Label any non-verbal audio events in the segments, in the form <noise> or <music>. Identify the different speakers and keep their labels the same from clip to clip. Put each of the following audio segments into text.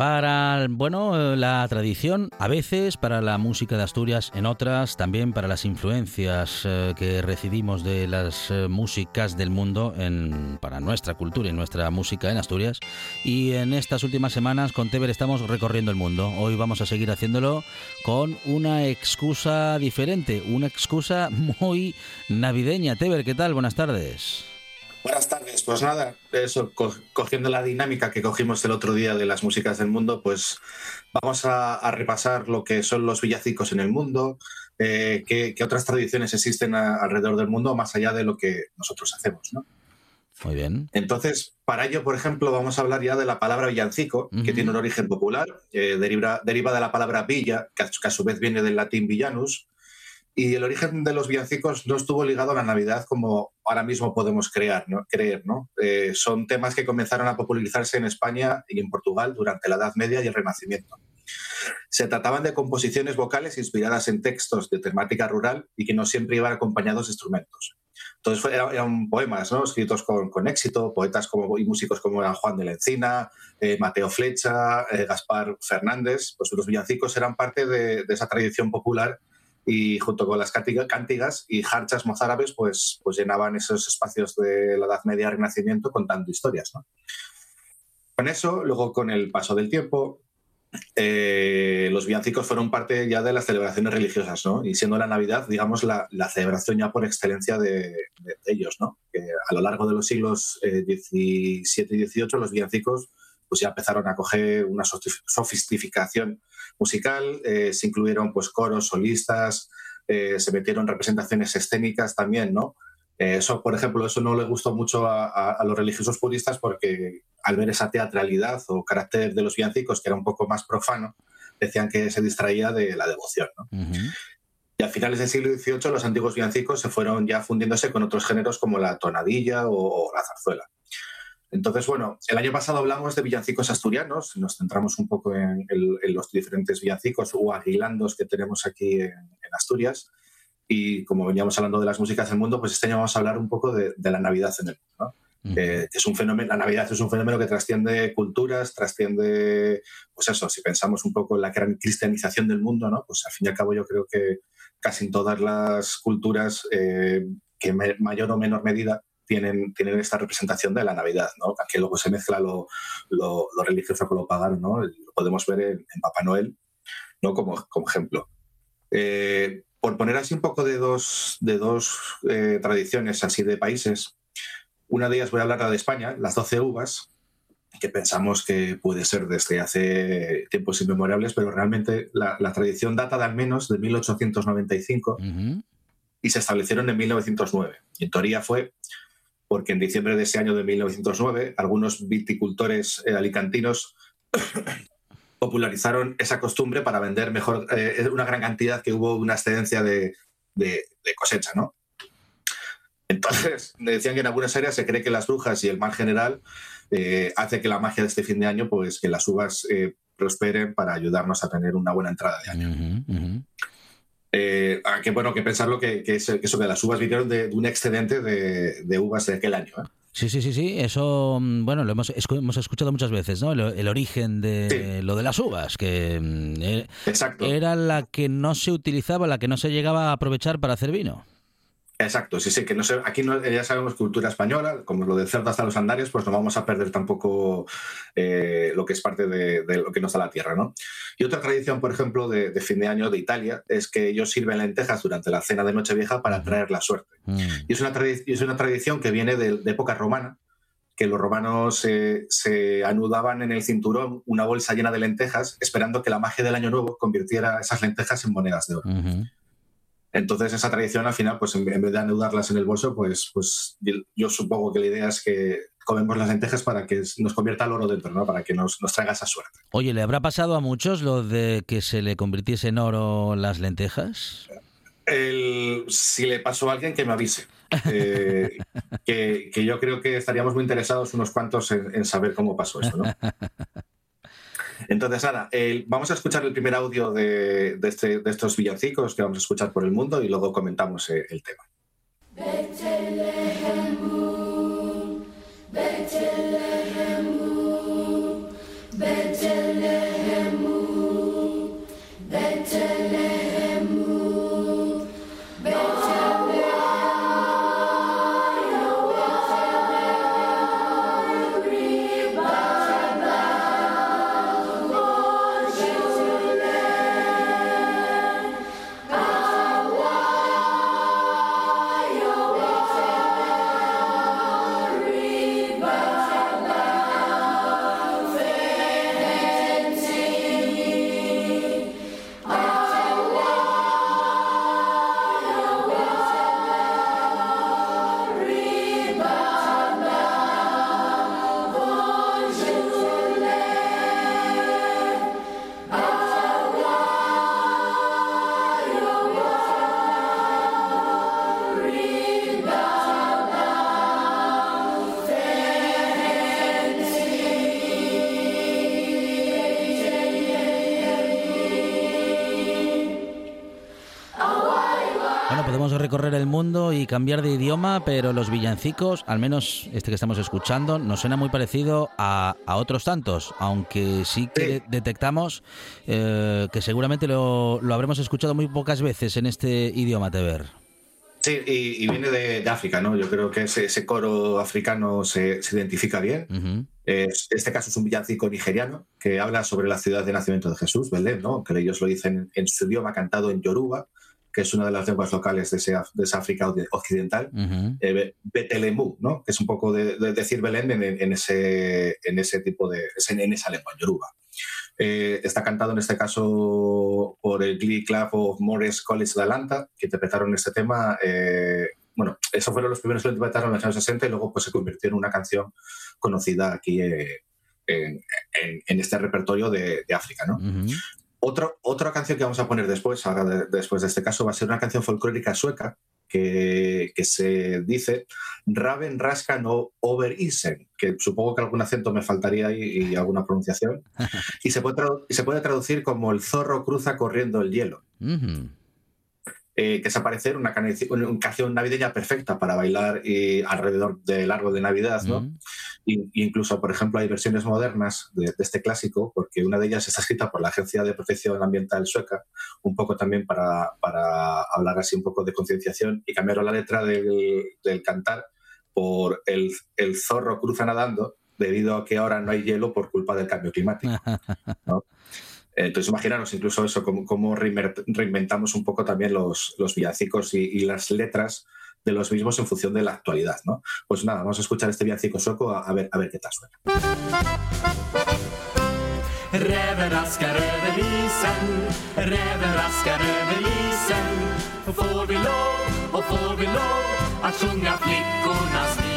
Speaker 1: Para, bueno, la tradición, a veces para la música de Asturias, en otras también para las influencias eh, que recibimos de las eh, músicas del mundo en, para nuestra cultura y nuestra música en Asturias. Y en estas últimas semanas con Teber estamos recorriendo el mundo. Hoy vamos a seguir haciéndolo con una excusa diferente, una excusa muy navideña. Teber, ¿qué tal? Buenas tardes.
Speaker 2: Buenas tardes, pues nada, eso, cogiendo la dinámica que cogimos el otro día de las músicas del mundo, pues vamos a, repasar lo que son los villacicos en el mundo, eh, qué, otras tradiciones existen alrededor del mundo, más allá de lo que nosotros hacemos, ¿no?
Speaker 1: Muy bien.
Speaker 2: Entonces, para ello, por ejemplo, vamos a hablar ya de la palabra villancico, que tiene un origen popular, eh, deriva, deriva, de la palabra villa, que a, su vez viene del latín villanus, y el origen de los villancicos no estuvo ligado a la Navidad como ahora mismo podemos crear, ¿no? creer. ¿no? Eh, son temas que comenzaron a popularizarse en España y en Portugal durante la Edad Media y el Renacimiento. Se trataban de composiciones vocales inspiradas en textos de temática rural y que no siempre iban acompañados de instrumentos. Entonces eran poemas ¿no? escritos con, éxito, poetas como, y músicos como eran Juan de la Encina, eh, Mateo Flecha, eh, Gaspar Fernández. Pues los villancicos eran parte de esa tradición popular y junto con las cántigas y jarchas mozárabes, pues, pues llenaban esos espacios de la Edad Media Renacimiento contando historias. Con eso, luego con el paso del tiempo, eh, los villancicos fueron parte ya de las celebraciones religiosas, ¿no? Y siendo la Navidad, digamos, la, celebración ya por excelencia de, ellos, ¿no? Que a lo largo de los siglos XVII eh, y XVIII los villancicos pues ya empezaron a coger una sofisticación musical, eh, se incluyeron pues coros, solistas, eh, se metieron representaciones escénicas también, ¿no? Eh, eso, por ejemplo, eso no le gustó mucho a, los religiosos puristas porque al ver esa teatralidad o carácter de los villancicos, que era un poco más profano, decían que se distraía de la devoción, ¿no? Y a finales del siglo XVIII los antiguos villancicos se fueron ya fundiéndose con otros géneros como la tonadilla o la zarzuela. Entonces, bueno, el año pasado hablamos de villancicos asturianos, nos centramos un poco en, los diferentes villancicos o aguilandos que tenemos aquí en, Asturias. Y como veníamos hablando de las músicas del mundo, pues este año vamos a hablar un poco de, la Navidad en el mundo. es un fenómeno, la Navidad es un fenómeno que trasciende culturas, trasciende, pues eso, si pensamos un poco en la gran cristianización del mundo, ¿no? pues al fin y al cabo yo creo que casi en todas las culturas, eh, que en mayor o menor medida tienen, tienen esta representación de la Navidad, ¿no? que luego se mezcla lo, lo, religioso con lo pagano, ¿no? lo podemos ver en, Papá Noel ¿no? como, como ejemplo. Eh, por poner así un poco de dos, de dos eh, tradiciones así de países, una de ellas voy a hablar de España, las 12 uvas, que pensamos que puede ser desde hace tiempos inmemorables, pero realmente la, tradición data de al menos de 1895 y se establecieron en 1909. Y en teoría fue porque en diciembre de ese año de 1909 algunos viticultores eh, alicantinos <coughs> popularizaron esa costumbre para vender mejor eh, una gran cantidad que hubo una excedencia de, cosecha, ¿no? Entonces, <laughs> decían que en algunas áreas se cree que las brujas y el mal general eh, hace que la magia de este fin de año, pues que las uvas prosperen para ayudarnos a tener una buena entrada de año. Eh, ah, que bueno, que pensarlo que, que, eso, que las uvas vinieron de, un excedente de, uvas de aquel año. ¿eh?
Speaker 1: Sí, sí, sí, sí. Eso, mm, bueno, lo hemos, hemos escuchado muchas veces, ¿no? El, origen de lo de las uvas, que mm, eh, era la que no se utilizaba, la que no se llegaba a aprovechar para hacer vino.
Speaker 2: Exacto, sí, sí, que no sé, aquí no, ya sabemos cultura española, como lo del cerdo hasta los andarios, pues no vamos a perder tampoco eh, lo que es parte de, lo que nos da la tierra, ¿no? Y otra tradición, por ejemplo, de, fin de año de Italia, es que ellos sirven lentejas durante la cena de Nochevieja para traer la suerte. Mm. Y, es una es una tradición que viene de, época romana, que los romanos se anudaban en el cinturón una bolsa llena de lentejas, esperando que la magia del año nuevo convirtiera esas lentejas en monedas de oro. Entonces esa tradición al final, pues en vez de anudarlas en el bolso, pues, pues yo supongo que la idea es que comemos las lentejas para que nos convierta el oro dentro, ¿no? Para que nos, nos traiga esa suerte.
Speaker 3: Oye, ¿le habrá pasado a muchos lo de que se le convirtiese en oro las lentejas?
Speaker 2: si le pasó a alguien, que me avise. Eh, <laughs> que, yo creo que estaríamos muy interesados unos cuantos en, saber cómo pasó eso, ¿no? <laughs> Entonces, nada, vamos a escuchar el primer audio de, este, de, estos villancicos que vamos a escuchar por el mundo y luego comentamos eh, el tema.
Speaker 3: El mundo y cambiar de idioma, pero los villancicos, al menos este que estamos escuchando, nos suena muy parecido a, otros tantos, aunque sí que detectamos eh, que seguramente lo, habremos escuchado muy pocas veces en este idioma, Teber.
Speaker 2: Sí, y, viene de, África, ¿no? Yo creo que ese, coro africano se, identifica bien. En este caso es un villancico nigeriano que habla sobre la ciudad de nacimiento de Jesús, Belén, ¿no? Que ellos lo dicen en su idioma cantado en Yoruba que es una de las lenguas locales de, esa África occidental, uh Betelemu, ¿no? que es un poco de, decir Belén en, ese, en ese tipo de, en esa lengua, yoruba. Eh, está cantado en este caso por el Glee Club of Morris College de Atlanta, que interpretaron este tema. Eh, bueno, esos fueron los primeros que lo interpretaron en los años 60 y luego pues, se convirtió en una canción conocida aquí eh, en, este repertorio de, África. ¿no? Otra canción que vamos a poner después, después de este caso, va a ser una canción folclórica sueca que, se dice Raven Raskan o Overisen, que supongo que algún acento me faltaría ahí y alguna pronunciación, <laughs> y se puede, se puede traducir como el zorro cruza corriendo el hielo. Eh, que es aparecer una, canción navideña perfecta para bailar y alrededor del árbol de Navidad, ¿no? incluso, por ejemplo, hay versiones modernas de, este clásico, porque una de ellas está escrita por la Agencia de Protección Ambiental Sueca, un poco también para, para hablar así un poco de concienciación y cambiaron la letra del, del cantar por el, el, zorro cruza nadando debido a que ahora no hay hielo por culpa del cambio climático. <laughs> ¿no? Entonces, imaginaros incluso eso, cómo, reinventamos un poco también los, los villancicos y, las letras de los mismos en función de la actualidad, ¿no? Pues nada, vamos a escuchar este villancico sueco a, ver, a ver qué tal suena.
Speaker 3: Får vi lov och får vi lov att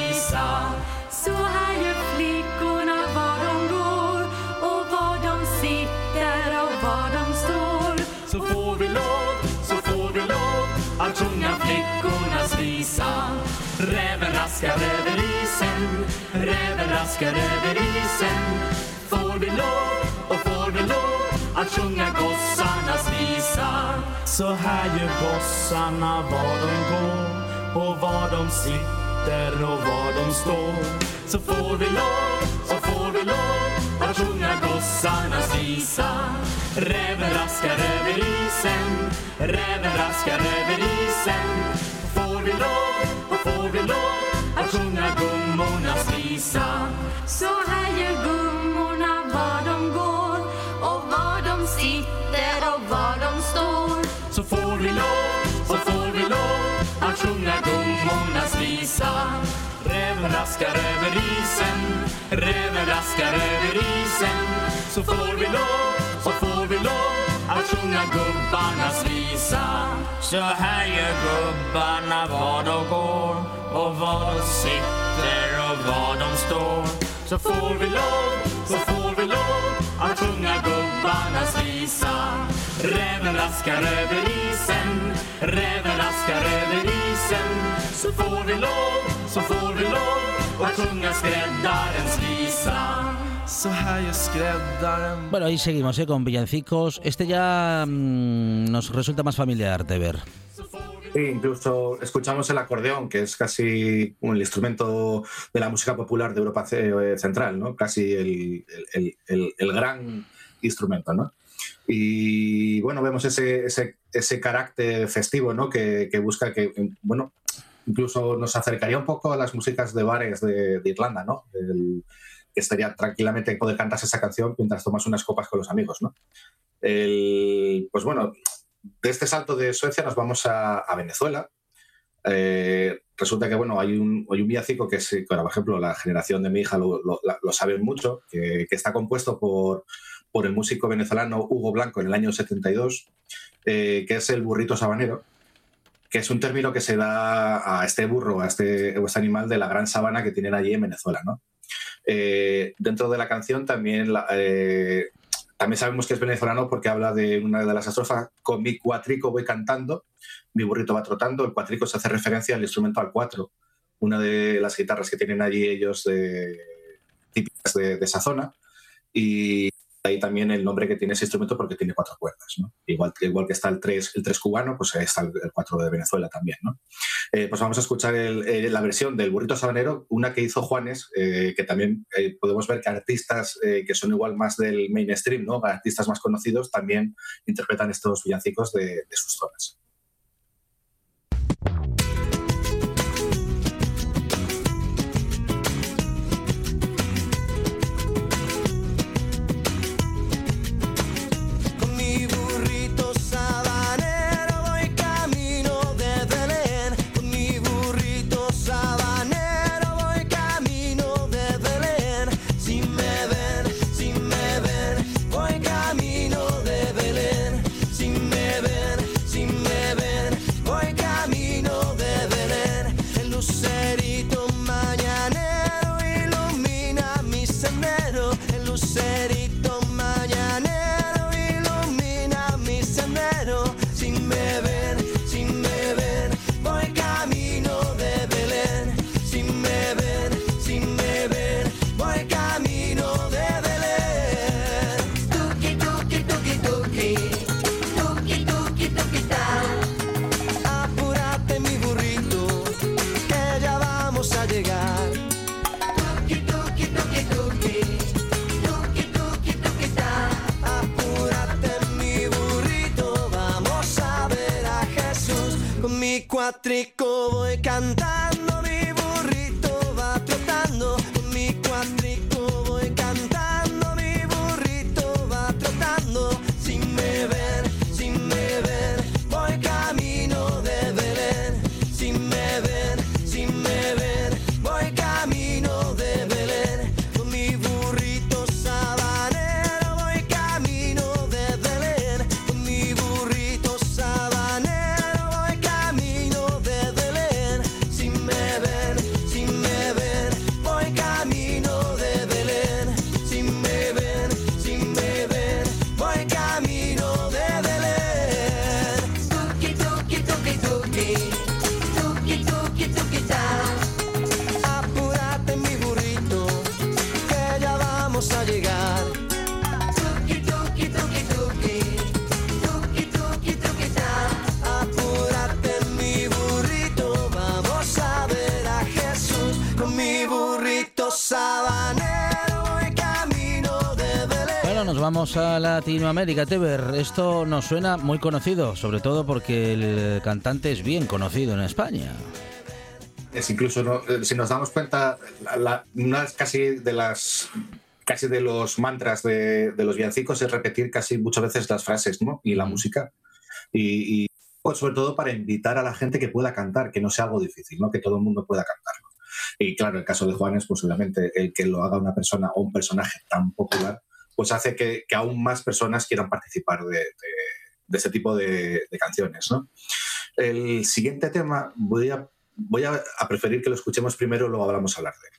Speaker 3: raskar över isen, räven raskar över isen. Får vi lov, och får vi lov, att sjunga gossarnas visa. Så här gör gossarna var de går och var de sitter och var de står. Så får vi lov, och får vi lov att sjunga gossarnas visa. Räven raskar över isen, räven raskar över isen Får vi lov och får vi lov att sjunga gummornas visa. Så här gör gummorna var de går och var de sitter och var de står. Så får vi lov, så får vi lov att sjunga gummornas visa. Räven raskar över isen, räven raskar över isen. Så får vi lov, så får vi lov att sjunga gubbarnas visa. Så här gör gubbarna var de går och var de sitter och var de står. Så får vi lov, så får vi lov att sjunga gubbarnas visa. Räven raskar över isen, räven raskar över isen. Så får vi lov, så får vi lov att sjunga skräddarens visa.
Speaker 1: Bueno, ahí seguimos ¿eh? con villancicos. Este ya mmm, nos resulta más familiar de ver.
Speaker 2: Sí, incluso escuchamos el acordeón, que es casi el instrumento de la música popular de Europa eh, Central, ¿no? Casi el, el, el, el gran instrumento, ¿no? Y bueno, vemos ese, ese, ese carácter festivo, ¿no? Que, que, busca que, bueno, incluso nos acercaría un poco a las músicas de bares de, de Irlanda, ¿no? El, estaría tranquilamente poder cantarse esa canción mientras tomas unas copas con los amigos, ¿no? El, pues bueno, de este salto de Suecia nos vamos a, Venezuela. Eh, resulta que, bueno, hay un, hay un villancico que, es, por ejemplo, la generación de mi hija lo, lo, lo sabe mucho, que, que, está compuesto por, por el músico venezolano Hugo Blanco en el año 72, eh, que es el burrito sabanero, que es un término que se da a este burro, a este, a este animal de la gran sabana que tienen allí en Venezuela, ¿no? Eh, dentro de la canción también, la, eh, también sabemos que es venezolano porque habla de una de las estrofas, con mi cuatrico voy cantando, mi burrito va trotando, el cuatrico se hace referencia al instrumento al cuatro, una de las guitarras que tienen allí ellos de, típicas de, de esa zona, y ahí también el nombre que tiene ese instrumento porque tiene cuatro cuerdas. ¿no? Igual, que, igual que está el tres, el tres cubano, pues está el, el cuatro de Venezuela también. ¿no? Eh, pues vamos a escuchar eh, la versión del burrito sabanero, una que hizo Juanes, eh, que también podemos ver que artistas que son igual más del mainstream, ¿no? artistas más conocidos, también interpretan estos villancicos de sus zonas.
Speaker 4: Vamos a
Speaker 1: Latinoamérica, Teber. Esto nos suena muy conocido, sobre todo porque el cantante es bien conocido en España.
Speaker 2: Es incluso, ¿no? Eh, si nos damos cuenta, la, la, una casi de las casi de los mantras de, de, los villancicos es repetir casi muchas veces las frases ¿no? y la música. Y, y pues sobre todo para invitar a la gente que pueda cantar, que no sea algo difícil, ¿no? que todo el mundo pueda cantarlo. Y claro, el caso de Juanes, pues obviamente el que lo haga una persona o un personaje tan popular, pues hace que, aún más personas quieran participar de, de, de ese tipo de, canciones. ¿no? El siguiente tema voy a, preferir que lo escuchemos primero, luego hablamos hablar de él.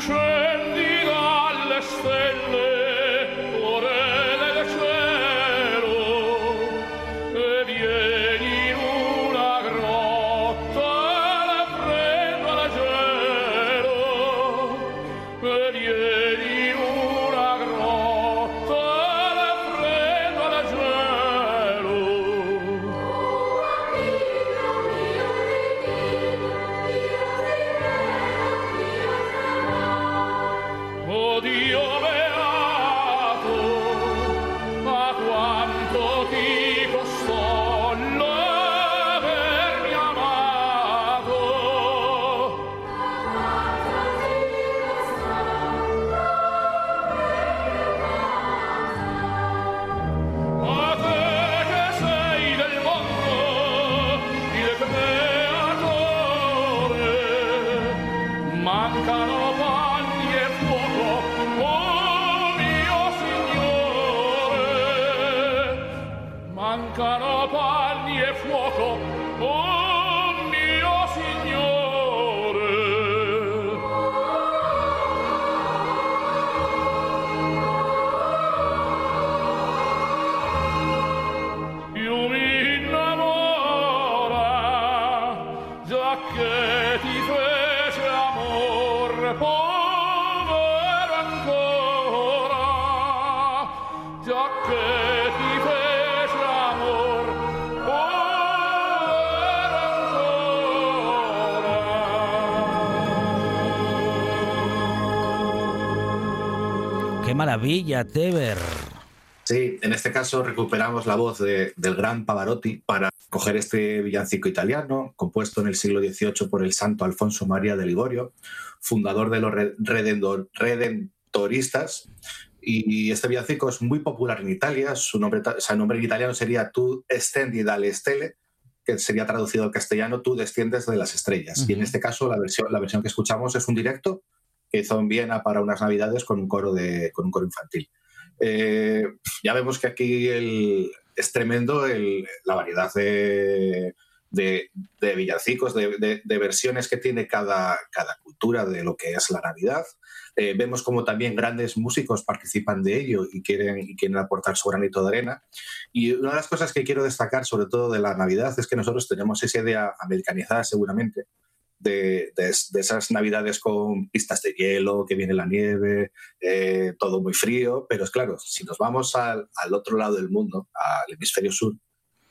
Speaker 2: scendi dalle stelle.
Speaker 1: Maravilla, Teber.
Speaker 2: Sí, en este caso recuperamos la voz del gran Pavarotti para coger este villancico italiano, compuesto en el siglo XVIII por el santo Alfonso María de Ligorio, fundador de los redentoristas. Y este villancico es muy popular en Italia, su nombre, o nombre en italiano sería Tu estendi dalle stelle, que sería traducido al castellano Tú desciendes de las estrellas. Y en este caso la versión, la versión que escuchamos es un directo que hizo en Viena para unas navidades con un coro, de, con un coro infantil. Eh, ya vemos que aquí el, es tremendo la variedad de, de, de villancicos, de, versiones que tiene cada, cada, cultura de lo que es la Navidad. Eh, vemos como también grandes músicos participan de ello y quieren, y quieren aportar su granito de arena. Y una de las cosas que quiero destacar, sobre todo de la Navidad, es que nosotros tenemos esa idea americanizada seguramente de, esas navidades con pistas de hielo, que viene la nieve, eh, todo muy frío, pero es claro, si nos vamos al, otro lado del mundo, al hemisferio sur,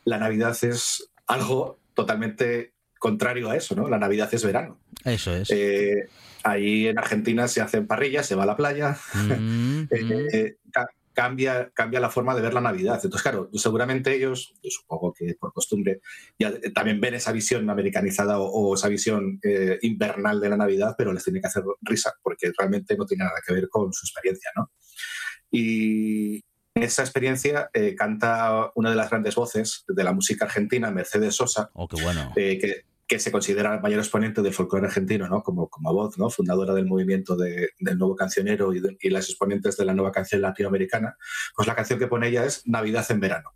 Speaker 2: la Navidad es algo totalmente contrario a eso, ¿no? La Navidad es verano.
Speaker 1: Eso es.
Speaker 2: Eh, ahí en Argentina se hacen parrillas, se va a la playa, mm, <laughs> eh, mm cambia, cambia la forma de ver la Navidad. Entonces, claro, seguramente ellos, yo supongo que por costumbre, ya también ven esa visión americanizada o, esa visión eh, invernal de la Navidad, pero les tiene que hacer risa porque realmente no tiene nada que ver con su experiencia, ¿no? Y esa experiencia eh, canta una de las grandes voces de la música argentina, Mercedes Sosa,
Speaker 1: oh, qué bueno.
Speaker 2: Eh, que, que se considera el mayor exponente del folclore argentino, ¿no? como, como voz, ¿no? fundadora del movimiento del nuevo cancionero y las exponentes de la nueva canción latinoamericana, pues la canción que pone ella es Navidad en verano.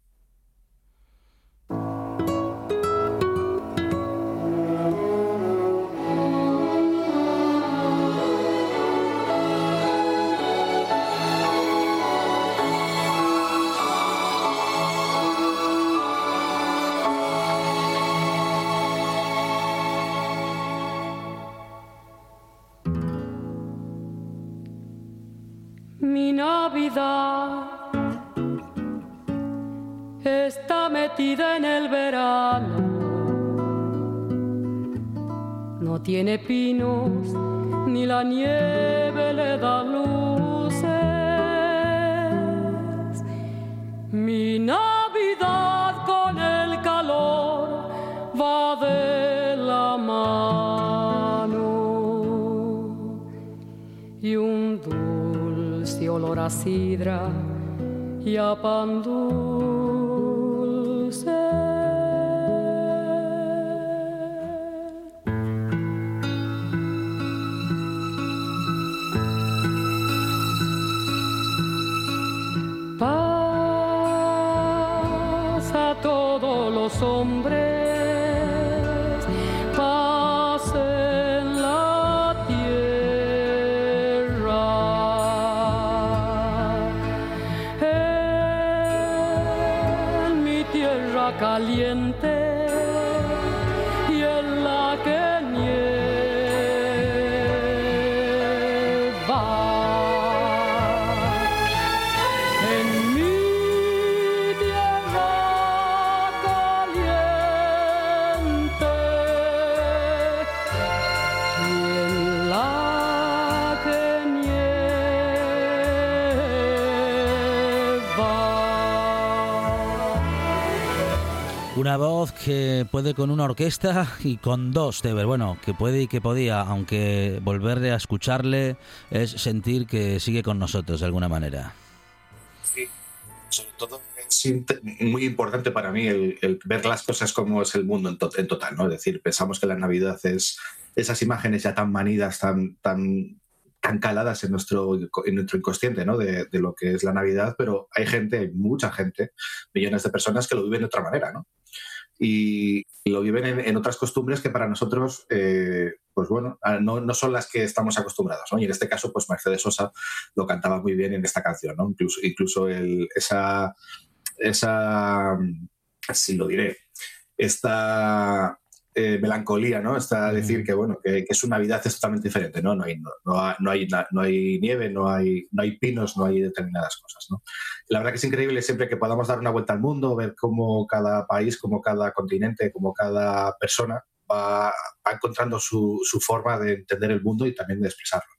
Speaker 5: Tiene pinos, ni la nieve le da luces. Mi Navidad con el calor va de la mano. Y un dulce olor a sidra y a pan dulce.
Speaker 1: Una voz que puede con una orquesta y con dos, Teber. Bueno, que puede y que podía, aunque volverle a escucharle es sentir que sigue con nosotros de alguna manera.
Speaker 2: Sí, sobre todo es muy importante para mí el, ver las cosas como es el mundo en, en total, ¿no? Es decir, pensamos que la Navidad es esas imágenes ya tan manidas, tan, tan, tan caladas en nuestro, en nuestro inconsciente, ¿no? De, de lo que es la Navidad, pero hay gente, hay mucha gente, millones de personas que lo viven de otra manera, ¿no? Y lo viven en, en otras costumbres que para nosotros, eh, pues bueno, ah, no, no son las que estamos acostumbrados, ¿no? Y en este caso, pues Mercedes Sosa lo cantaba muy bien en esta canción, ¿no? Incluso, esa, esa, así lo diré, esta eh, melancolía, ¿no? Está decir que, bueno, que, que su Navidad es totalmente diferente, ¿no? No hay, no, no hay, no hay, no hay nieve, no hay, no hay pinos, no hay determinadas cosas, ¿no? La verdad que es increíble siempre que podamos dar una vuelta al mundo, ver cómo cada país, cómo cada continente, cómo cada persona va, va encontrando su, su forma de entender el mundo y también de expresarlo.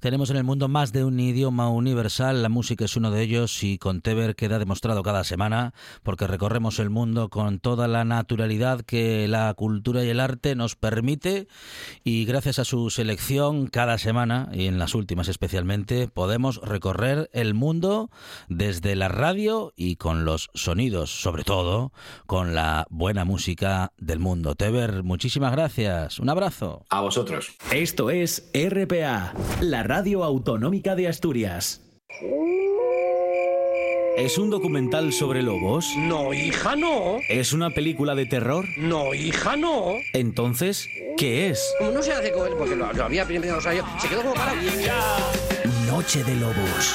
Speaker 1: Tenemos en el mundo más de un idioma universal, la música es uno de ellos y con Teber queda demostrado cada semana porque recorremos el mundo con toda la naturalidad que la cultura y el arte nos permite y gracias a su selección cada semana y en las últimas especialmente podemos recorrer el mundo desde la radio y con los sonidos, sobre todo con la buena música del mundo. Teber, muchísimas gracias. Un abrazo.
Speaker 2: A vosotros.
Speaker 6: Esto es RPA, la radio autonómica de Asturias. ¿Es un documental sobre lobos?
Speaker 7: No, hija, no.
Speaker 6: ¿Es una película de terror?
Speaker 7: No, hija, no.
Speaker 6: Entonces, ¿qué es?
Speaker 7: Como no se hace con él, porque lo, lo había primero, o sea, yo, se quedó como para.
Speaker 6: Noche de Lobos.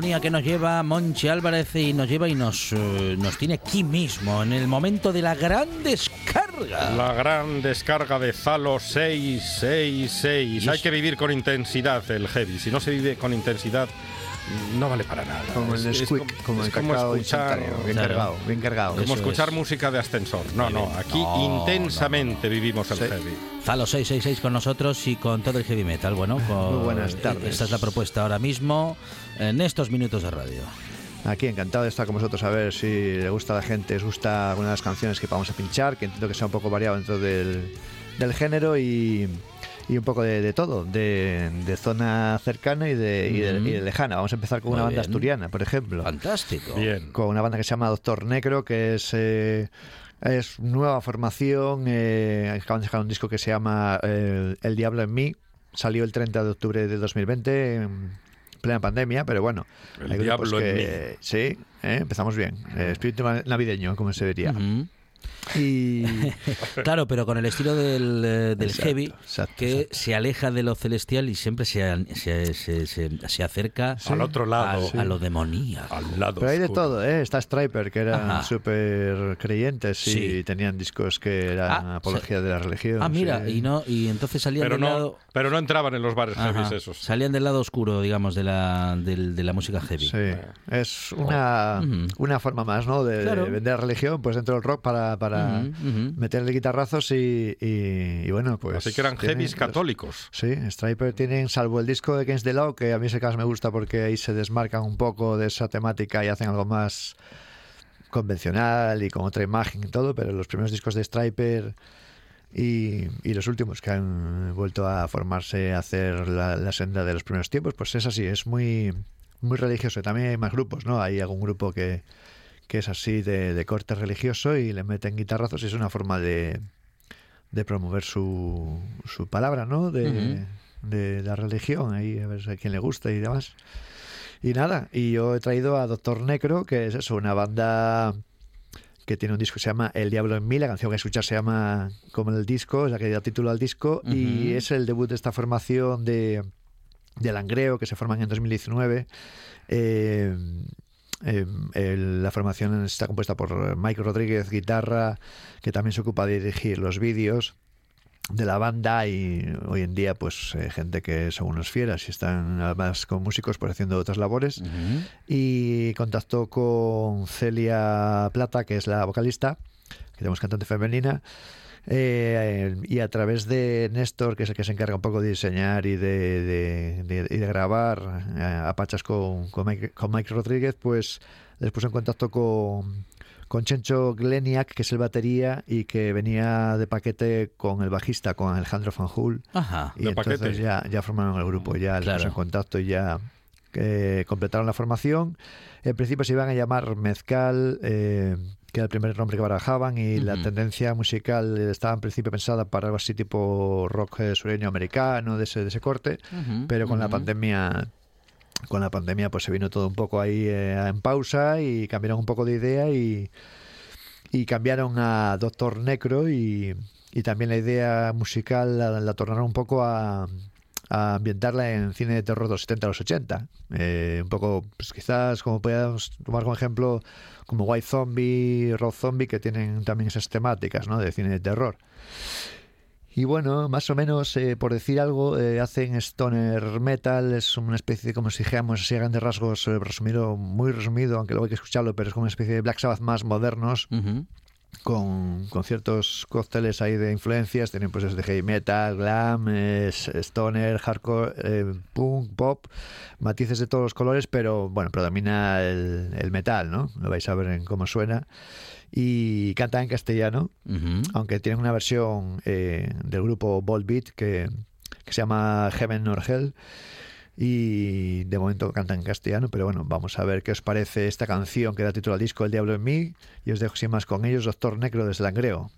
Speaker 1: Sintonía que nos lleva Monchi Álvarez y nos lleva y nos, eh, nos tiene aquí mismo, en el momento de la gran descarga.
Speaker 8: La gran descarga de Zalo 666. Hay que vivir con intensidad el heavy. Si no se vive con intensidad, no vale para nada.
Speaker 9: Como el
Speaker 8: Es- es
Speaker 9: Nesquik, como, el cacao
Speaker 8: escuchar.
Speaker 9: Bien
Speaker 1: Claro.
Speaker 9: cargado, bien cargado.
Speaker 8: como
Speaker 1: Eso
Speaker 8: escuchar
Speaker 1: es.
Speaker 8: música de ascensor. No, no, aquí
Speaker 1: No,
Speaker 8: intensamente vivimos el
Speaker 9: Sí.
Speaker 8: heavy.
Speaker 1: Zalo 666 con nosotros y con todo el heavy metal. Bueno, con-
Speaker 9: Muy buenas tardes.
Speaker 1: Esta es la propuesta ahora mismo, en estos minutos de radio.
Speaker 9: Aquí encantado de estar con vosotros a ver si le gusta a la gente, os gusta alguna de las canciones que vamos a pinchar, que entiendo que sea un poco variado dentro del, del género y, y un poco de, de todo, de, de zona cercana y de, y de- y de lejana. Vamos a empezar con
Speaker 1: Muy
Speaker 9: una banda
Speaker 1: bien.
Speaker 9: asturiana, por ejemplo.
Speaker 1: Fantástico.
Speaker 8: Bien.
Speaker 9: Con una banda que se llama Doctor Negro, que es... eh, es nueva formación, eh, acaban de sacar un disco que se llama eh, El Diablo en mí, salió el 30 de octubre de 2020, en plena pandemia, pero bueno,
Speaker 8: El Diablo en
Speaker 9: que- Sí, eh, empezamos bien, Eh, espíritu navideño, como se diría. Y <laughs>
Speaker 1: Claro, pero con el estilo del, eh, del
Speaker 9: Exacto,
Speaker 1: heavy,
Speaker 9: exacto,
Speaker 1: que
Speaker 9: exacto.
Speaker 1: se aleja de lo celestial y siempre se, se, se, se- se acerca
Speaker 8: Al otro lado.
Speaker 1: a lo demoníaco.
Speaker 8: Al lado
Speaker 9: Pero hay de todo, ¿eh? Está Striper, que eran súper creyentes y
Speaker 1: Sí.
Speaker 9: tenían discos que eran
Speaker 1: Ah,
Speaker 9: apología de la religión.
Speaker 1: Ah, mira,
Speaker 9: sí.
Speaker 1: y no y entonces salían
Speaker 8: Pero
Speaker 1: del
Speaker 8: no,
Speaker 1: lado
Speaker 8: pero no entraban en los bares
Speaker 1: Ajá,
Speaker 8: esos.
Speaker 1: salían del lado oscuro, digamos, de la del- de la música heavy.
Speaker 9: Sí, es una, una forma más, ¿no? De,
Speaker 1: Claro.
Speaker 9: de vender religión, pues dentro del rock para, para
Speaker 1: Ujú.
Speaker 9: meterle guitarrazos y, y- y bueno, pues...
Speaker 8: Así que eran
Speaker 9: tienen
Speaker 8: heavies
Speaker 9: los-
Speaker 8: católicos.
Speaker 9: Sí, Striper tienen, salvo el disco de Against the Law, que a mí ese caso me gusta porque ahí se desmarcan un poco de esa temática y hacen algo más convencional y con otra imagen y todo, pero los primeros discos de Striper y, y los últimos que han vuelto a formarse a hacer la, la senda de los primeros tiempos, pues es así, es muy, muy religioso. También hay más grupos, ¿no? Hay algún grupo que, que es así de, de corte religioso y le meten guitarrazos y es una forma de, de promover su, su palabra, ¿no? De, de la religión, ahí a ver a quién le gusta y demás. Y nada, y yo he traído a Doctor Necro, que es eso, una banda que tiene un disco que se llama El Diablo en mí, la canción que escuchas se llama como el disco, es la que da título al disco, y es el debut de esta formación de, de Langreo, que se forman en 2019. Eh, eh, el- la formación está compuesta por Mike Rodríguez, guitarra, que también se ocupa de dirigir los vídeos de la banda y hoy en día pues eh, gente que son unos fieras y están además con músicos pues haciendo otras labores. Y contactó con Celia Plata que es la vocalista que tenemos cantante femenina eh, y a través de Néstor que es el que se encarga un poco de diseñar y de, de- de- y de grabar eh, a pachas con, con, Mike, con Mike Rodríguez pues les puso en contacto con con Chencho Gleniak, que es el batería y que venía de paquete con el bajista, con Alejandro Fanjul.
Speaker 1: Ajá.
Speaker 9: Y
Speaker 8: De
Speaker 9: entonces
Speaker 8: paquete.
Speaker 9: ya, ya formaron el grupo, ya les
Speaker 1: Claro.
Speaker 9: puso en contacto y ya eh, completaron la formación. En principio se iban a llamar Mezcal, eh, que era el primer nombre que barajaban, y la tendencia musical estaba en principio pensada para algo así tipo rock eh, sureño americano, de ese, de ese corte, pero con la pandemia con la pandemia pues se vino todo un poco ahí eh, en pausa y cambiaron un poco de idea y, y cambiaron a Doctor Necro y, y también la idea musical la, la tornaron un poco a, a ambientarla en cine de terror de los 70 a los 80 Eh, un poco pues quizás como podemos tomar como ejemplo como White Zombie, Road Zombie que tienen también esas temáticas ¿no? de cine de terror y bueno, más o menos, eh, por decir algo, eh, hacen stoner metal, es una especie de, como si dijéramos así a grandes rasgos, eh, resumido, muy resumido, aunque luego hay que escucharlo, pero es como una especie de Black Sabbath más modernos. Con, con ciertos cócteles ahí de influencias, tienen pues desde heavy metal, glam, eh, stoner, hardcore, eh, punk, pop, matices de todos los colores, pero bueno, predomina el, el metal, ¿no? Lo vais a ver en cómo suena. Y canta en castellano, aunque tienen una versión eh, del grupo Bold Beat que, que se llama Heaven or Hell y de momento cantan en castellano, pero bueno, vamos a ver qué os parece esta canción que da título al disco El Diablo en mí y os dejo sin más con ellos, Doctor Necro desde Langreo.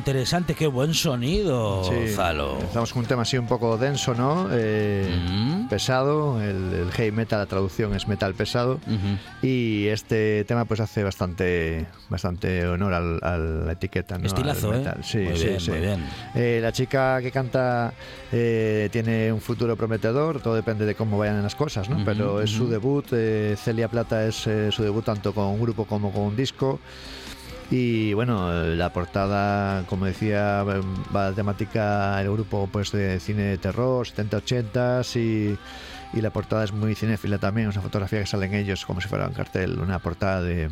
Speaker 1: Interesante, qué buen sonido,
Speaker 9: Sí,
Speaker 1: Zalo.
Speaker 9: Estamos con un tema así un poco denso, ¿no? Eh,
Speaker 1: Mm.
Speaker 9: Pesado, el, el heavy metal, la traducción es metal pesado. Y este tema pues hace bastante bastante honor al- a la etiqueta, ¿no?
Speaker 1: Estilazo, ¿eh?
Speaker 9: Sí,
Speaker 1: Muy
Speaker 9: sí,
Speaker 1: bien,
Speaker 9: sí.
Speaker 1: muy bien.
Speaker 9: Eh, la chica que canta eh, tiene un futuro prometedor, todo depende de cómo vayan las cosas, ¿no? Pero es su debut, Celia Plata es su debut tanto con un grupo como con un disco. Y bueno, la portada, como decía, eh, va a temática el grupo pues de cine de terror, 70-80s y, y la portada es muy cinéfila también, es una fotografía que salen ellos como si fuera un cartel, una portada de,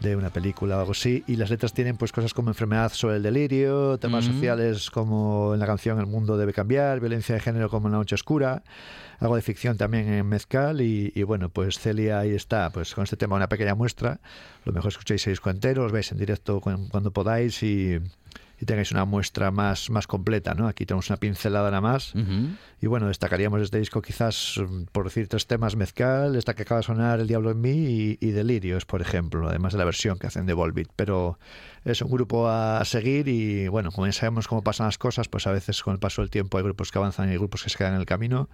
Speaker 9: de una película o algo así. Y las letras tienen pues cosas como enfermedad sobre el delirio, temas
Speaker 1: Ujú.
Speaker 9: sociales como en la canción El mundo debe cambiar, violencia de género como en la noche oscura, algo de ficción también en Mezcal y, y bueno, pues Celia ahí está, pues con este tema una pequeña muestra. Lo mejor escuchéis el disco entero, os veis en directo cuan- cuando podáis y, y tengáis una muestra más, más completa, ¿no? Aquí tenemos una pincelada nada más.
Speaker 1: Ujú.
Speaker 9: Y bueno, destacaríamos de este disco quizás, mm, por decir tres temas, Mezcal, esta que acaba de sonar El Diablo en mí y, y Delirios, por ejemplo, además de la versión que hacen de Volbeat. Pero es un grupo a seguir y bueno, como ya sabemos cómo pasan las cosas, pues a veces con el paso del tiempo hay grupos que avanzan y hay grupos que se quedan en el camino.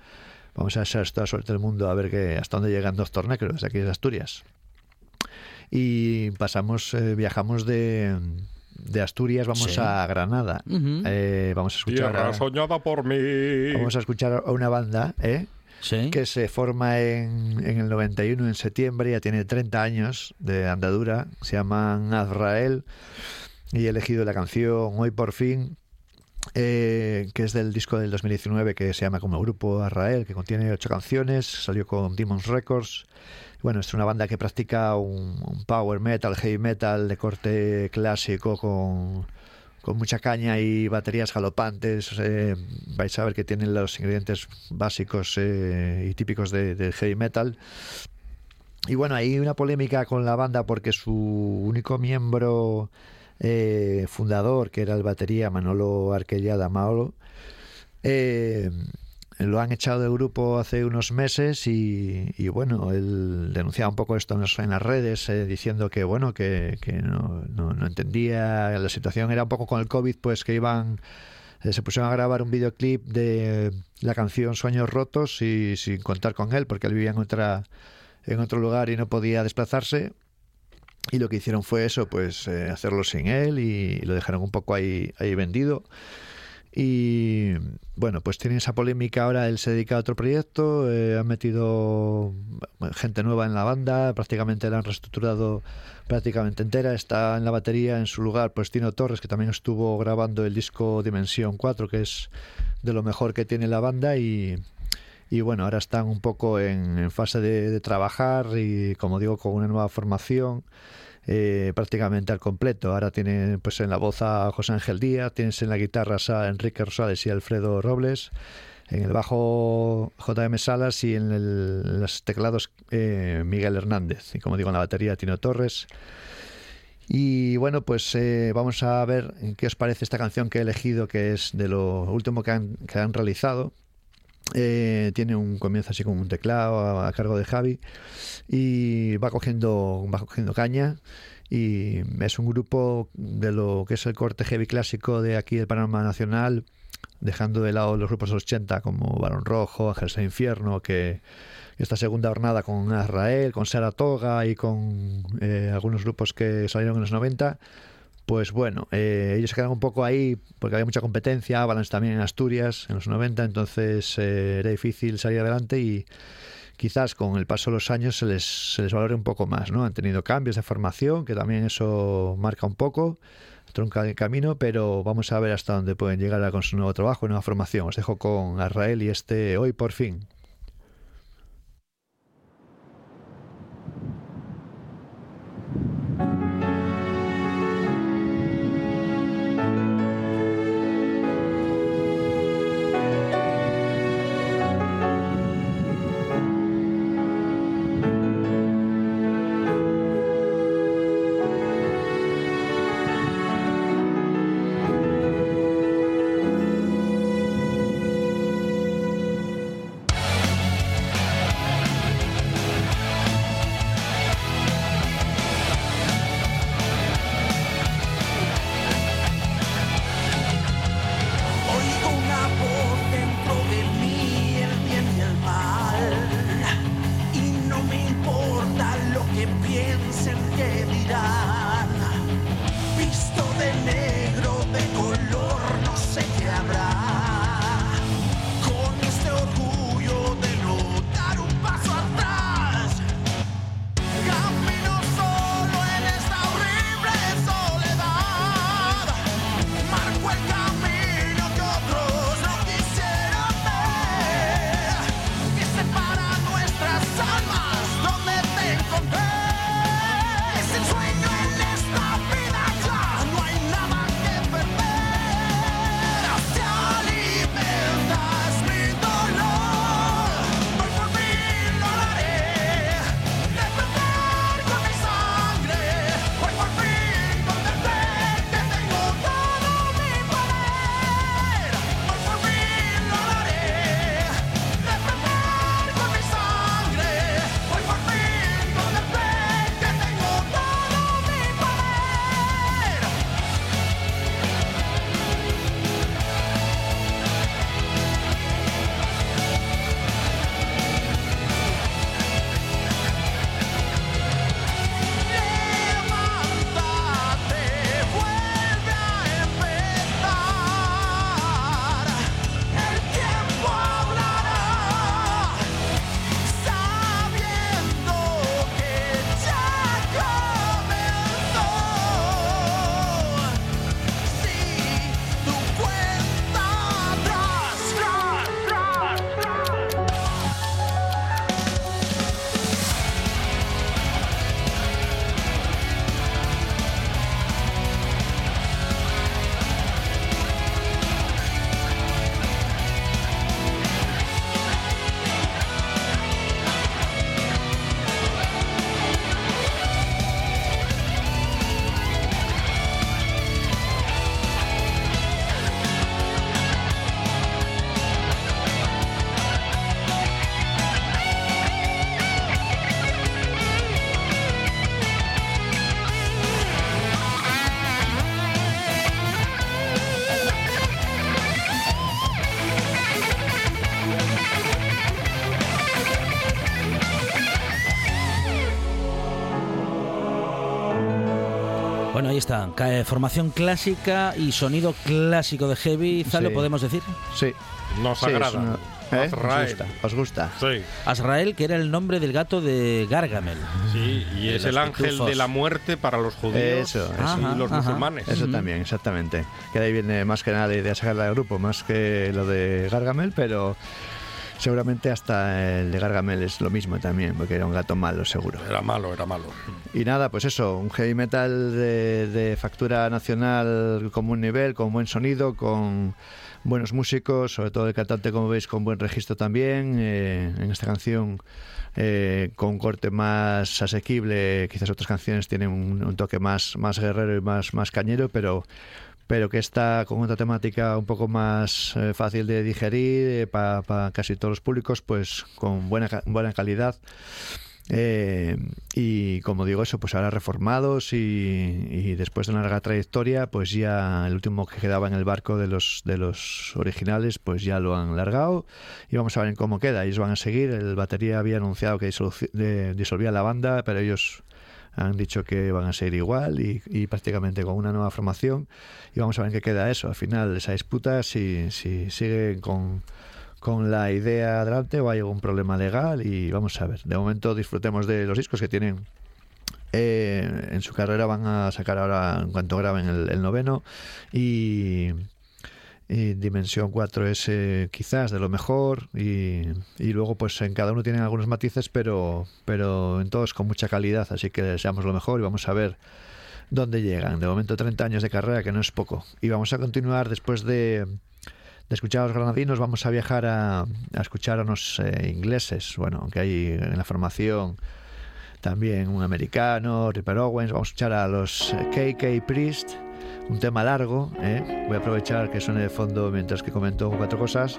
Speaker 9: Vamos a desear toda suerte del mundo a ver que, hasta dónde llegan Doctor Necro desde aquí de Asturias. Y pasamos, eh, viajamos de, de Asturias, vamos
Speaker 1: Sí.
Speaker 9: a Granada. Eh, vamos a escuchar
Speaker 8: Tierra
Speaker 9: a-
Speaker 8: soñada por mí.
Speaker 9: Vamos a escuchar a una banda ¿eh?
Speaker 1: Sí.
Speaker 9: que se forma en, en el 91, en septiembre, ya tiene 30 años de andadura, se llaman Azrael y he elegido la canción Hoy por fin, eh, que es del disco del 2019 que se llama como Grupo Azrael, que contiene ocho canciones, salió con Demons Records. Bueno, es una banda que practica un, power metal, heavy metal de corte clásico con, con mucha caña y baterías galopantes. eh, vais a ver que tienen los ingredientes básicos eh, y típicos de- heavy metal. Y bueno, hay una polémica con la banda porque su único miembro eh, fundador, que era el batería Manolo Arquellada Maolo, eh, lo han echado del grupo hace unos meses y, y, bueno, él denunciaba un poco esto en las, en las redes eh, diciendo que bueno, que, no, no- no entendía la situación, era un poco con el COVID, pues que iban eh, se pusieron a grabar un videoclip de la canción Sueños Rotos y sin contar con él, porque él vivía en otra en otro lugar y no podía desplazarse. Y lo que hicieron fue eso, pues eh, hacerlo sin él y lo dejaron un poco ahí, ahí vendido. Y bueno, pues tiene esa polémica ahora, él se dedica a otro proyecto, eh, han metido gente nueva en la banda, prácticamente la han reestructurado prácticamente entera, está en la batería, en su lugar pues Tino Torres, que también estuvo grabando el disco Dimensión 4, que es de lo mejor que tiene la banda y, y bueno, ahora están un poco en, fase de, trabajar y como digo, con una nueva formación eh, prácticamente al completo. Ahora tienen pues en la voz a José Ángel Díaz, tienes en la guitarra a Enrique Rosales y Alfredo Robles, en el bajo JM Salas y en, el- los teclados eh, Miguel Hernández. Y como digo, en la batería Tino Torres. Y bueno, pues eh, vamos a ver qué os parece esta canción que he elegido, que es de lo último que han, que han realizado. Eh, tiene un comienzo así como un teclado a, cargo de Javi y va cogiendo, va cogiendo caña y es un grupo de lo que es el corte heavy clásico de aquí del panorama nacional, dejando de lado los grupos de los 80 como Barón Rojo, Ángeles del Infierno, que esta segunda jornada con Azrael, con Saratoga y con eh, algunos grupos que salieron en los 90 pues bueno, eh, ellos se quedaron un poco ahí porque había mucha competencia, Avalanche también en Asturias en los 90, entonces eh, era difícil salir adelante y quizás con el paso de los años se les, se les valore un poco más, ¿no? Han tenido cambios de formación, que también eso marca un poco, trunca el camino, pero vamos a ver hasta dónde pueden llegar con su nuevo trabajo y nueva formación. Os dejo con Azrael y este Hoy por fin.
Speaker 1: Está, cae formación clásica y sonido clásico de heavy, ¿lo
Speaker 9: Sí.
Speaker 1: podemos decir?
Speaker 9: Sí.
Speaker 8: Nos
Speaker 9: Sí,
Speaker 8: agrada.
Speaker 9: una- ¿Eh? ¿Os
Speaker 8: Azrael.
Speaker 9: gusta? ¿Os gusta?
Speaker 8: Sí,
Speaker 1: Azrael, que era el nombre del gato de Gargamel.
Speaker 8: sí, y
Speaker 1: De
Speaker 8: es el ángel
Speaker 1: pitufos.
Speaker 8: de la muerte para los judíos
Speaker 9: Eso, eso.
Speaker 8: y los
Speaker 1: Ajá,
Speaker 8: musulmanes.
Speaker 9: Eso también, exactamente. Que de ahí viene más que nada la idea de sacarla del grupo, más que lo de Gargamel, pero seguramente hasta el de Gargamel es lo mismo también, porque era un gato malo, seguro.
Speaker 8: Era malo, era malo.
Speaker 9: Y nada, pues eso, un heavy metal de, de factura nacional con buen nivel, con buen sonido, con buenos músicos, sobre todo el cantante, como veis, con buen registro también. eh, en esta canción, eh, con un corte más asequible, quizás otras canciones tienen un, un toque más, más guerrero y más, más cañero, pero pero que está con una temática un poco más eh, fácil de digerir para casi todos los públicos, pues con buena, buena calidad. Eh, y como digo eso, pues ahora reformados y, después de una larga trayectoria, pues ya el último que quedaba en el barco de los de los originales, pues ya lo han largado y vamos a ver cómo queda. Ellos van a seguir. El batería había anunciado que disolvía la banda, pero ellos han dicho que van a seguir igual y, y prácticamente con una nueva formación y vamos a ver qué queda eso. Al final esa disputa si, si siguen con con la idea adelante o hay algún problema legal y vamos a ver. De momento disfrutemos de los discos que tienen eh, en su carrera van a sacar ahora en cuanto graben el, el noveno y, y Dimensión 4 es eh, quizás de lo mejor y, y luego pues en cada uno tienen algunos matices pero pero en todos con mucha calidad así que deseamos lo mejor y vamos a ver dónde llegan. De momento 30 años de carrera que no es poco. Y vamos a continuar después de de escuchar a los granadinos vamos a viajar a, a escuchar a unos eh, ingleses, bueno, aunque hay en la formación también un americano, Ripper Owens, vamos a escuchar a los eh, KK Priest, un tema largo, ¿eh? voy a aprovechar que suene de fondo mientras que comento cuatro cosas.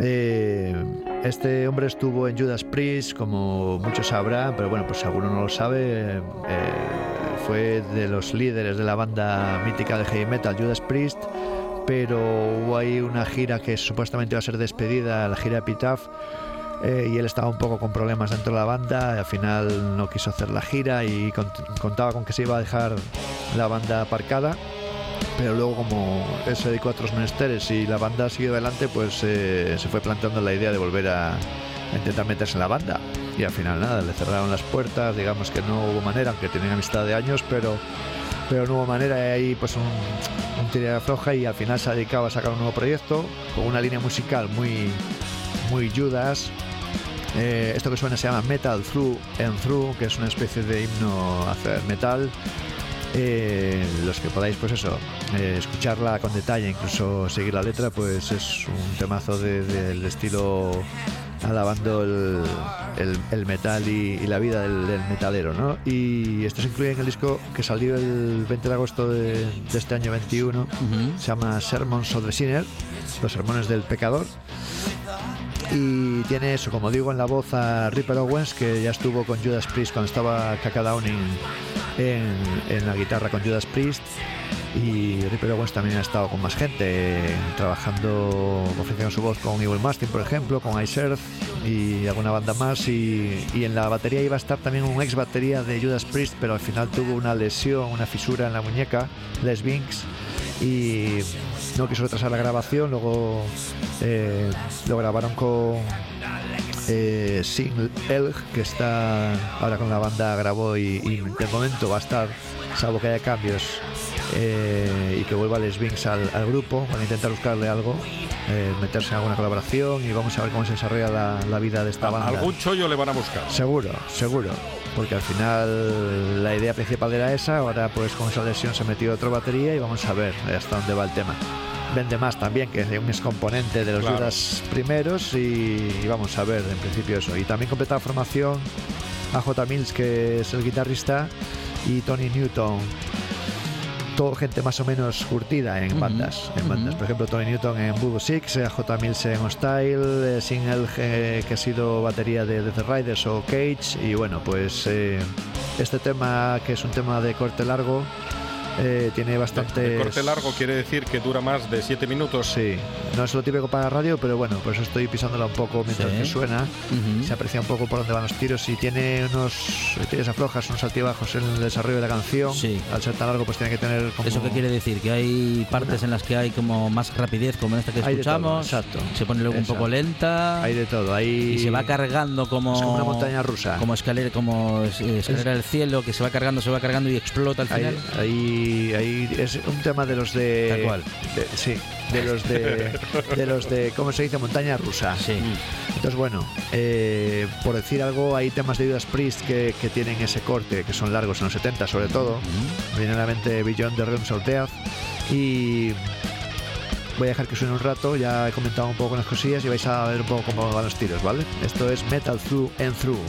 Speaker 9: Eh, este hombre estuvo en Judas Priest, como muchos sabrán, pero bueno, pues si alguno no lo sabe, eh, fue de los líderes de la banda mítica de heavy metal Judas Priest, pero hubo ahí una gira que supuestamente iba a ser despedida, la gira Epitaph, eh, y él estaba un poco con problemas dentro de la banda, y al final no quiso hacer la gira y cont- contaba con que se iba a dejar la banda aparcada pero luego como él se dedicó a otros menesteres y la banda siguió adelante, pues eh, se fue planteando la idea de volver a, a intentar meterse en la banda. Y al final nada, le cerraron las puertas, digamos que no hubo manera, aunque tenían amistad de años, pero, pero no hubo manera, y ahí pues un, un tira floja y al final se ha dedicado a sacar un nuevo proyecto con una línea musical muy, muy Judas. Eh, esto que suena se llama Metal Through and Through, que es una especie de himno hacia el metal. Eh, los que podáis, pues eso, eh, escucharla con detalle, incluso seguir la letra, pues es un temazo de- del estilo alabando el, el- el metal y, y la vida del, del metalero, ¿no? Y esto se incluye en el disco que salió el 20 de agosto de, de este año 21, se llama Sermons of the Sinner, los sermones del pecador. Y tiene eso, como digo, en la voz a Ripper Owens, que ya estuvo con Judas Priest cuando estaba Kaka Downing en, en la guitarra con Judas Priest. Y Ripper Owens también ha estado con más gente, trabajando, ofreciendo su voz con Evil Mastin, por ejemplo, con Ice Earth y alguna banda más. Y, y en la batería iba a estar también un ex batería de Judas Priest, pero al final tuvo una lesión, una fisura en la muñeca, Les Binks, y no quiso retrasar la grabación. Luego eh, lo grabaron con eh, Sing Elg, que está ahora con la banda, grabó y, y de momento va a estar, salvo que haya cambios, eh, y que vuelva Les Binks al, al grupo, van a intentar buscarle algo, eh, meterse en alguna colaboración y vamos a ver cómo se desarrolla la, la vida de esta banda.
Speaker 8: Algún chollo le van a buscar.
Speaker 9: Seguro, seguro. Porque al final la idea principal era esa, ahora pues con esa lesión se metió otro batería y vamos a ver hasta dónde va el tema. Vende más también, que es un excomponente de los
Speaker 8: Claro.
Speaker 9: Judas primeros y, y vamos a ver en principio eso. Y también completa la formación a J. Mills, que es el guitarrista, y Tony Newton. Todo gente más o menos curtida en bandas, en bandas. Por ejemplo, Tony Newton en Voodoo Six, eh, J. Mills en Hostile, eh, Sin el eh, que ha sido batería de The Riders o Cage. Y bueno, pues eh, este tema, que es un tema de corte largo, Eh, tiene bastante.
Speaker 8: corte largo quiere decir que dura más de 7 minutos.
Speaker 9: Sí, no es lo típico para radio, pero bueno, por eso estoy pisándola un poco mientras
Speaker 1: Sí.
Speaker 9: que suena.
Speaker 1: Ujú.
Speaker 9: Se aprecia un poco por dónde van los tiros y tiene unos tiros aflojas, unos altibajos en el desarrollo de la canción.
Speaker 1: Sí.
Speaker 9: Al ser tan largo, pues tiene que tener como.
Speaker 1: ¿Eso qué quiere decir? Que hay partes en las que hay como más rapidez, como en esta que
Speaker 9: Hay de todo,
Speaker 1: escuchamos.
Speaker 9: exacto.
Speaker 1: Se pone luego un
Speaker 9: Exacto.
Speaker 1: poco lenta.
Speaker 9: Hay de todo. Hay...
Speaker 1: Y se va cargando como.
Speaker 9: Es como una montaña rusa.
Speaker 1: Como escalera, como es- escalera del cielo, que se va cargando, se va cargando y explota al final.
Speaker 9: Ahí, ahí es un tema de los de.
Speaker 1: Tal cual.
Speaker 9: de- sí, de los de. de los de. ¿Cómo se dice? Montaña rusa.
Speaker 1: Sí.
Speaker 9: Entonces, bueno, eh, por decir algo, hay temas de Judas Priest que, que tienen ese corte, que son largos en los 70 sobre todo. Viene a la mente Beyond the Realms of Death. Y voy a dejar que suene un rato, ya he comentado un poco unas cosillas y vais a ver un poco cómo van los tiros, ¿vale? Esto es Metal Through and Through.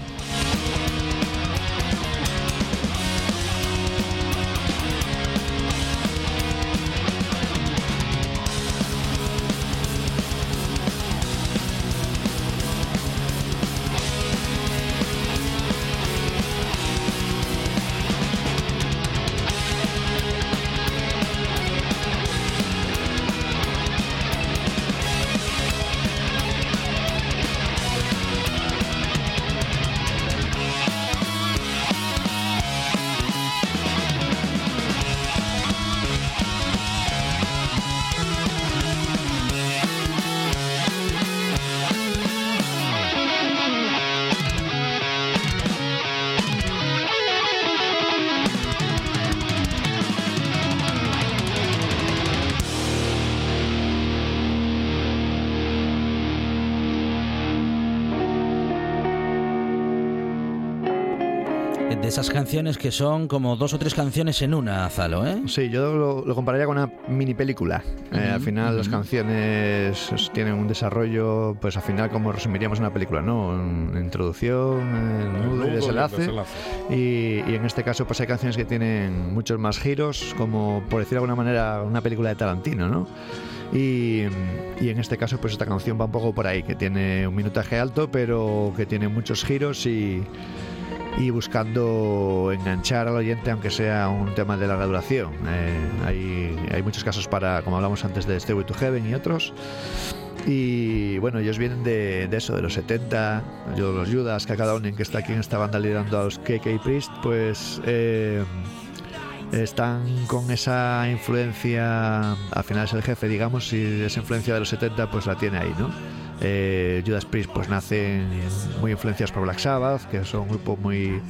Speaker 1: Canciones que son como dos o tres canciones en una, Zalo, ¿eh?
Speaker 9: Sí, yo lo, lo compararía con una mini película. Eh,
Speaker 1: Ujú,
Speaker 9: al final las
Speaker 1: ujú.
Speaker 9: canciones pues, tienen un desarrollo, pues al final como resumiríamos una película, ¿no? Una introducción, eh,
Speaker 8: El
Speaker 9: nudo y desenlace.
Speaker 8: desenlace.
Speaker 9: Y, y en este caso pues hay canciones que tienen muchos más giros, como por decir de alguna manera una película de Tarantino, ¿no? Y, y en este caso pues esta canción va un poco por ahí, que tiene un minutaje alto, pero que tiene muchos giros y, y buscando enganchar al oyente aunque sea un tema de larga duración. Eh, hay, hay muchos casos para, como hablamos antes de Stairway to Heaven y otros. Y bueno, ellos vienen de, de eso, de los 70, yo los Judas, Kakadowning, que está aquí en esta banda liderando a los KK Priest, pues eh, están con esa influencia, al final es el jefe, digamos, y esa influencia de los 70 pues la tiene ahí, ¿no? Eh, Judas Priest pues nacen muy influenciados por Black Sabbath, que son un grupo muy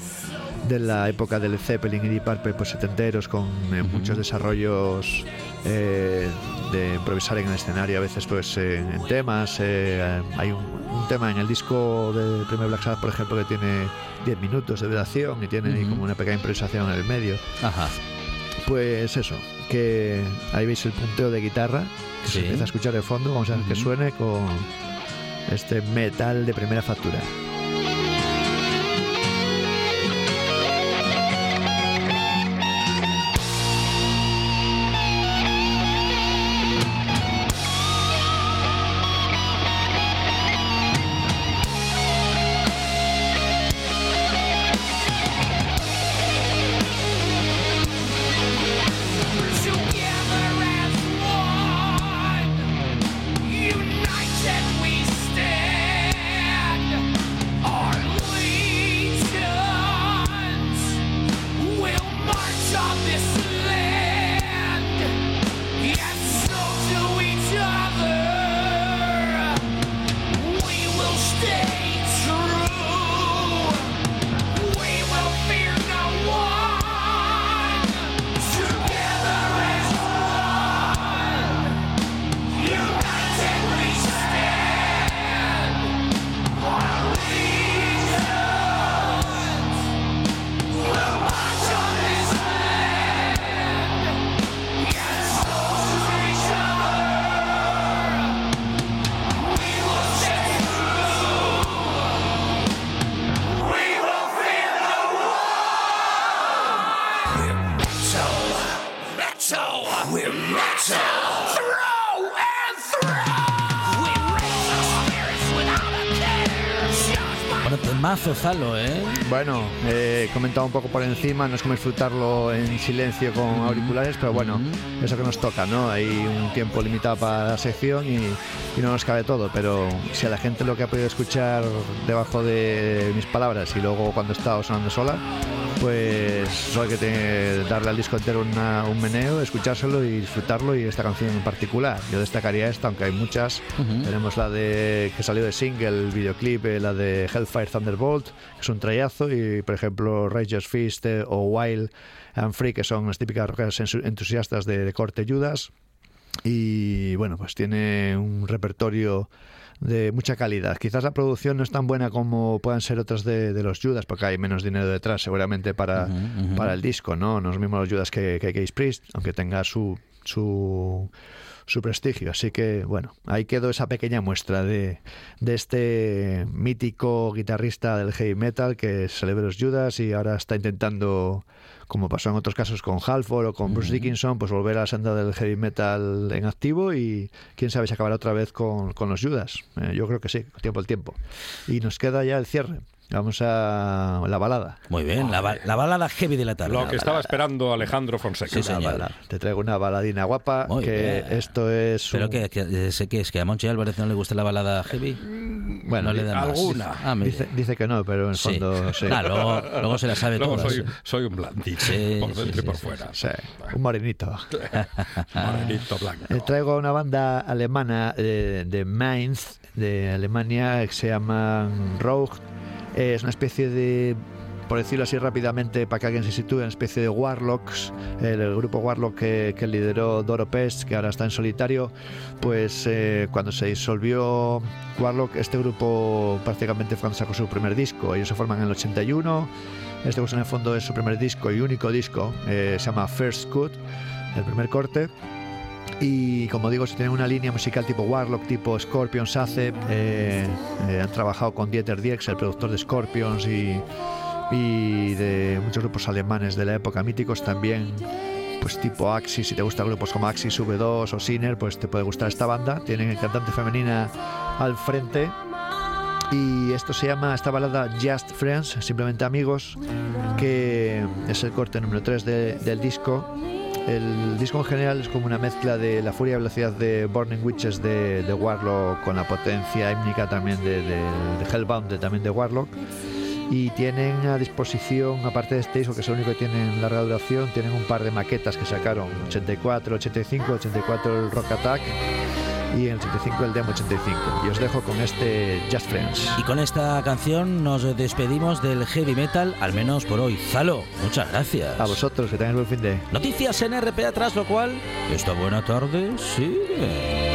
Speaker 9: de la época del Zeppelin y Deep Purple, pues setenteros, con eh, muchos desarrollos eh, de improvisar en el escenario, a veces pues en, temas. eh, hay un, un tema en el disco del primer Black Sabbath, por ejemplo, que tiene 10 minutos de duración y tiene como una pequeña improvisación en el medio.
Speaker 1: Ajá.
Speaker 9: Pues eso, que ahí veis el punteo de guitarra, que
Speaker 1: Sí.
Speaker 9: se empieza a escuchar de fondo, vamos a ver que
Speaker 1: Ujú.
Speaker 9: suene con este metal de primera factura.
Speaker 1: ¿Eh?
Speaker 9: Bueno, eh, he comentado un poco por encima, no es como disfrutarlo en silencio con auriculares, pero bueno, eso que nos toca, ¿no? Hay un tiempo limitado para la sección y, y no nos cabe todo, pero si a la gente lo que ha podido escuchar debajo de mis palabras y luego cuando he estado sonando sola, pues solo hay que tener- darle al disco entero una- un meneo, escuchárselo y disfrutarlo y esta canción en particular. Yo destacaría esta, aunque hay muchas. Tenemos la de que salió de single, el videoclip, eh, la de Hellfire Thunderbolt, que es un trayazo, y por ejemplo Rage's Fist eh, o Wild and Free, que son las típicas ensu- entusiastas de, de corte Judas. Y bueno, pues tiene un repertorio de mucha calidad. Quizás la producción no es tan buena como puedan ser otras de, de los Judas, porque hay menos dinero detrás, seguramente para, para el disco, ¿no? No es lo mismo los Judas que, que Case Priest, aunque tenga su, su, su prestigio. Así que, bueno, ahí quedó esa pequeña muestra de, de este mítico guitarrista del heavy metal que de los Judas y ahora está intentando, como pasó en otros casos con Halford o con Bruce Dickinson, pues volver a la senda del heavy metal en activo y quién sabe si acabará otra vez con, con los Judas. Eh, yo creo que sí, tiempo al tiempo. Y nos queda ya el cierre. Vamos a la balada.
Speaker 1: Muy bien, la, ba- la balada heavy de la tarde.
Speaker 8: Lo que estaba esperando Alejandro Fonseca.
Speaker 1: Sí, señor.
Speaker 9: Balada. Te traigo una baladina guapa,
Speaker 1: Muy
Speaker 9: que
Speaker 1: bien.
Speaker 9: esto es...
Speaker 1: Pero
Speaker 9: un-
Speaker 1: que, que, eh, sé que es que a Monchi Álvarez no le gusta la balada heavy.
Speaker 9: Bueno,
Speaker 1: no le da
Speaker 8: alguna.
Speaker 1: Ah.
Speaker 9: Dice, dice que no, pero en el
Speaker 1: Sí.
Speaker 9: fondo sí.
Speaker 1: Ah, luego, luego se la sabe
Speaker 8: Luego
Speaker 1: todas.
Speaker 8: soy, soy un blandito,
Speaker 1: Sí,
Speaker 8: por
Speaker 1: sí,
Speaker 8: dentro y por
Speaker 1: sí,
Speaker 8: fuera.
Speaker 9: Sí, un morenito. <laughs>
Speaker 8: Morenito blanco.
Speaker 9: Eh, traigo una banda alemana eh, de Mainz, de Alemania, que se llama Rogue. Eh, es una especie de, por decirlo así rápidamente, para que alguien se sitúe, una especie de Warlocks. El, el grupo Warlock que, que lideró Doro Pest, que ahora está en solitario, pues eh, cuando se disolvió Warlock, este grupo prácticamente fue cuando sacó su primer disco. Ellos se forman en el 81. Este pues en el fondo es su primer disco y único disco. eh, se llama First Cut, el primer corte. Y como digo, si tienen una línea musical tipo Warlock, tipo Scorpions hace, eh, eh, han trabajado con Dieter Dierks, el productor de Scorpions y, y de muchos grupos alemanes de la época míticos también. Pues tipo Axis, si te gustan grupos como Axis, V2 o Sinner, pues te puede gustar esta banda. Tienen cantante femenina al frente. Y esto se llama, esta balada Just Friends, simplemente amigos, que es el corte número 3 de- del disco. El disco en general es como una mezcla de la furia y velocidad de Burning Witches de, Warlock con la potencia hímnica también de, Hellbound también de Warlock. Y tienen a disposición, aparte de este disco, que es el único que tiene larga duración, tienen un par de maquetas que sacaron, 84, 85, 84 el Rock Attack y en el 85 el Demo 85. Y os dejo con este Just Friends.
Speaker 1: Y con esta canción nos despedimos del heavy metal, al menos por hoy. Zalo, muchas gracias.
Speaker 9: A vosotros, que tengáis buen fin de...
Speaker 1: Noticias en RPA, tras lo cual, esta buena tarde sigue.